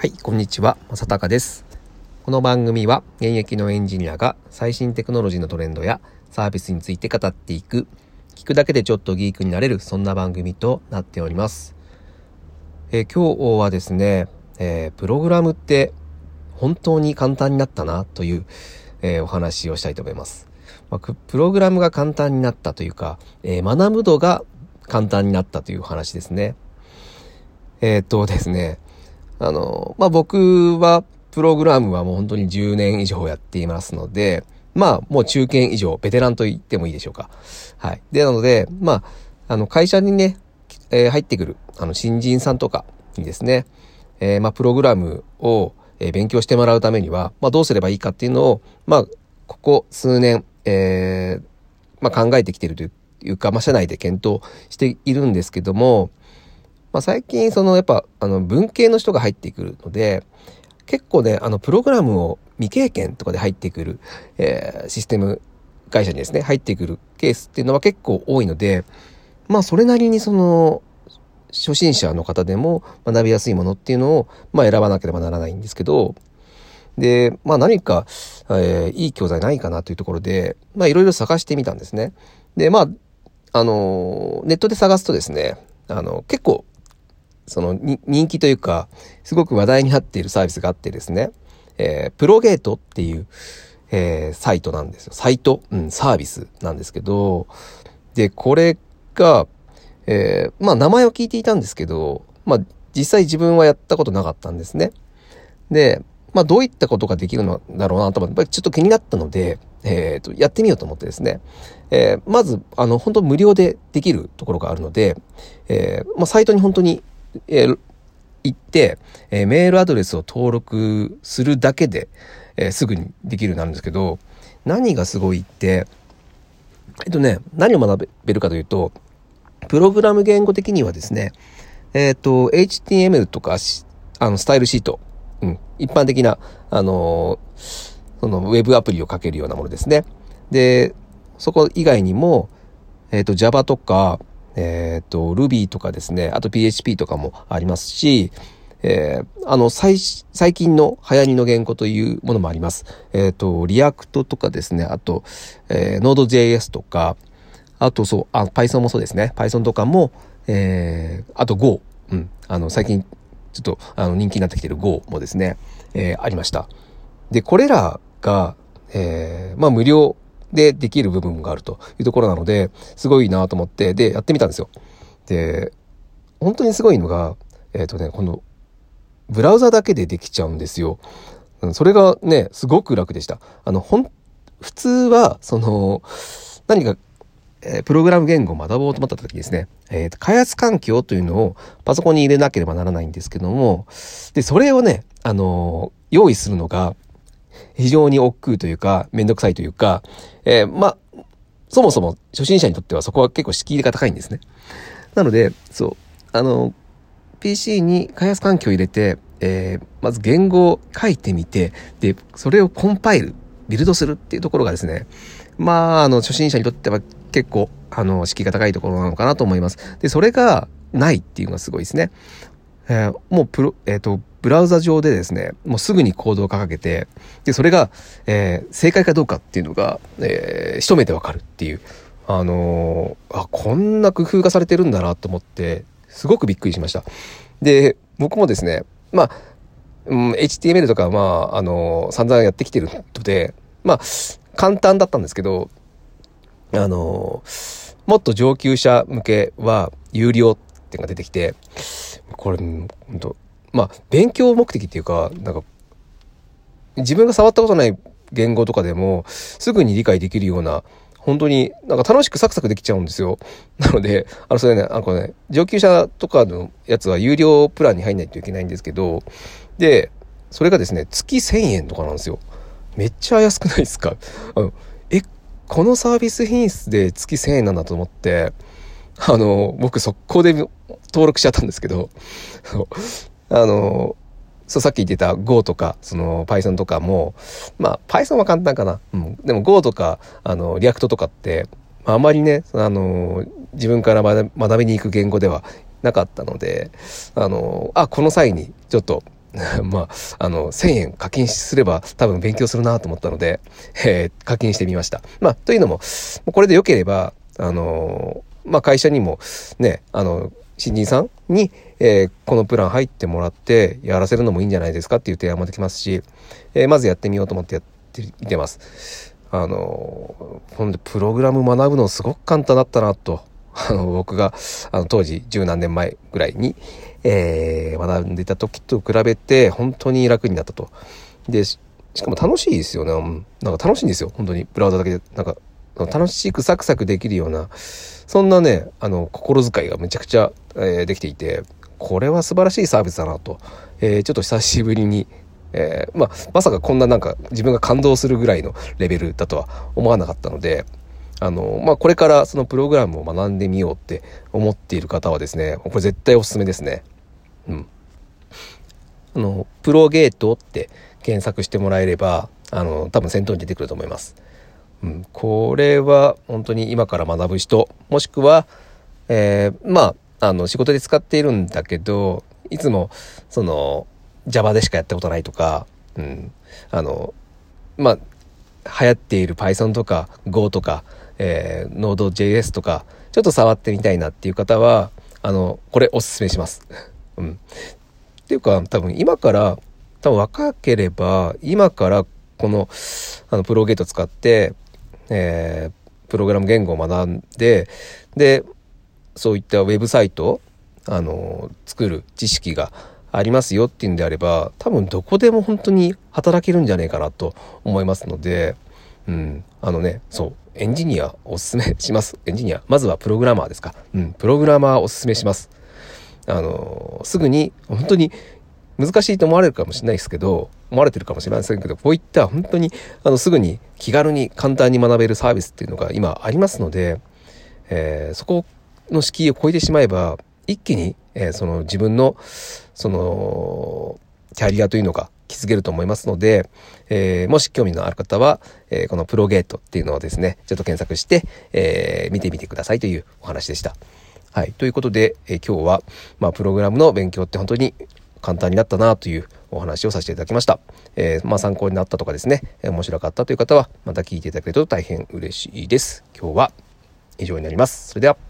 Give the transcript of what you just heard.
はい、こんにちは、まさたかです。この番組は現役のエンジニアが最新テクノロジーのトレンドやサービスについて語っていく、聞くだけでちょっとギークになれる、そんな番組となっております。えー、今日はですね、えー、プログラムって本当に簡単になったなという、えー、お話をしたいと思います。まあ、プログラムが簡単になったというか、え学ぶ度が簡単になったという話ですね。えっとですね、あの、まあ、僕は、プログラムはもう本当に10年以上やっていますので、まあ、もう中堅以上、ベテランと言ってもいいでしょうか。はい。で、なので、まあ、あの、会社にね、えー、入ってくる、あの、新人さんとかにですね、えー、まあ、プログラムを、えー、勉強してもらうためには、まあ、どうすればいいかっていうのを、まあ、ここ数年、えー、まあ、考えてきてるというか、まあ、社内で検討しているんですけども、まあ、最近そのやっぱあの文系の人が入ってくるので、結構ね、あのプログラムを未経験とかで入ってくる、えー、システム会社にですね、入ってくるケースっていうのは結構多いので、まあそれなりにその初心者の方でも学びやすいものっていうのを、まあ選ばなければならないんですけど、で、まあ何か、えー、いい教材ないかなというところで、まあいろいろ探してみたんですね。で、まあ、あの、ネットで探すとですね、あの、結構その人気というか、すごく話題になっているサービスがあってですね、えー、プロゲートっていう、えー、サイトなんですよ。サイト、うん、サービスなんですけど、で、これが、えー、まあ名前を聞いていたんですけど、まあ実際自分はやったことなかったんですね。で、まあどういったことができるのだろうなと思って、ちょっと気になったので、えっ、ー、と、やってみようと思ってですね。えー、まず、あの、本当無料でできるところがあるので、えー、まあサイトに本当にえー、行って、えー、メールアドレスを登録するだけで、えー、すぐにできるようになるんですけど、何がすごいって、えっとね、何を学べるかというと、プログラム言語的にはですね、えっ、ー、と、HTML とか、あの、スタイルシート、うん、一般的な、あのー、その、ウェブアプリを書けるようなものですね。で、そこ以外にも、えっ、ー、と、Java とか、えっ、と、Ruby とかですね、あと PHP とかもありますし、えー、あの、最、最近の流行りの言語というものもあります。えっ、ー、と、 React とかですね、あと、えー、Node.js とか、あとそう、あ、Python もそうですね。Python とかも、えー、あと Go。うん。あの、最近、ちょっと、あの、人気になってきてる Go もですね、えー、ありました。で、これらが、えー、まあ、無料でできる部分があるというところなので、すごいなと思って、で、やってみたんですよ。で、本当にすごいのが、えっ、ー、とね、この、ブラウザだけでできちゃうんですよ。それがね、すごく楽でした。あの、ほん、普通は、その、何か、えー、プログラム言語を学ぼうと思った時ですね、えー、開発環境というのをパソコンに入れなければならないんですけども、で、それをね、あのー、用意するのが、非常に億劫というか、めんどくさいというか、えー、まあ、そもそも初心者にとってはそこは結構敷居が高いんですね。なので、そう、あの、PC に開発環境を入れて、えー、まず言語を書いてみて、で、それをコンパイル、ビルドするっていうところがですね、まあ、あの、初心者にとっては結構、あの、敷居が高いところなのかなと思います。で、それがないっていうのがすごいですね。えー、もうプロ、えっ、ー、と、ブラウザ上でですね、もうすぐにコードを掲げて、で、それが、えー、正解かどうかっていうのが、えー、一目でわかるっていう、あのー、あ、こんな工夫がされてるんだなと思って、すごくびっくりしました。で、僕もですね、まあ、うん、HTML とか、まあ、あのー、散々やってきてるので、まあ、簡単だったんですけど、あのー、もっと上級者向けは有料っていうのが出てきて、これ、本当まあ、勉強目的っていうか、なんか、自分が触ったことない言語とかでも、すぐに理解できるような、本当になんか楽しくサクサクできちゃうんですよ。なので、あの、それね、あのね、上級者とかのやつは有料プランに入んないといけないんですけど、で、それがですね、月1000円とかなんですよ。めっちゃ安くないですか？あのえ、このサービス品質で月1000円なんだと思って、あの、僕速攻で登録しちゃったんですけど、あの、そう、さっき言ってた Go とか、その Python とかも、まあ Python は簡単かな。うん。でも Go とか、あの、 React とかって、あまりね、あの、自分から学びに行く言語ではなかったので、あの、あ、この際にちょっと まあ、あの、1000円課金すれば多分勉強するなと思ったので、えー、課金してみました。まあ、というのも、これで良ければ、あのまあ、会社にもね、あの、新人さんに、えー、このプラン入ってもらってやらせるのもいいんじゃないですか？っていう提案もできますし、えー、まずやってみようと思ってやってみてます。あの、ほんでプログラム学ぶのすごく簡単だったなと、あの、僕が、あの、当時十何年前ぐらいに、えー、学んでいた時と比べて本当に楽になったと。で、しかも楽しいですよね。なんか楽しいんですよ。本当に。ブラウザだけで。なんか、楽しくサクサクできるような、そんなね、あの、心遣いがめちゃくちゃ、えー、できていて、これは素晴らしいサービスだなと、えー、ちょっと久しぶりに、えー、まあ、まさかこんななんか自分が感動するぐらいのレベルだとは思わなかったので、あの、まあ、これからそのプログラムを学んでみようって思っている方はですね、これ絶対おすすめですね。うん。あの、プロゲートって検索してもらえれば、あの、多分先頭に出てくると思います。うん、これは本当に今から学ぶ人、もしくは、えー、まあ、あの、仕事で使っているんだけど、いつも、その、Java でしかやったことないとか、うん、あの、まあ、流行っている Python とか Go とか、えー、Node.js とか、ちょっと触ってみたいなっていう方は、あの、これおすすめします。うん。っていうか、多分今から、多分若ければ、今からこの、あの、プロゲート使って、えー、プログラム言語を学んで、で、そういったウェブサイト、あの、作る知識がありますよっていうんであれば、多分どこでも本当に働けるんじゃないかなと思いますので、うん、あのね、そう、エンジニアおすすめします。エンジニア。まずはプログラマーですか。うん、プログラマーおすすめします。あの、すぐに、本当に難しいと思われるかもしれないですけど、思われてるかもしれませんけど、こういった本当に、あの、すぐに気軽に簡単に学べるサービスっていうのが今ありますので、えー、そこの敷居を超えてしまえば、一気に、えー、その自分の、その、キャリアというのが築けると思いますので、えー、もし興味のある方は、えー、このプロゲートっていうのをですね、ちょっと検索して、えー、見てみてくださいというお話でした。はい。ということで、え今日は、まあ、プログラムの勉強って本当に簡単になったなというお話をさせていただきました。えー、まあ参考になったとかですね、面白かったという方はまた聞いていただけると大変嬉しいです。今日は以上になります。それでは。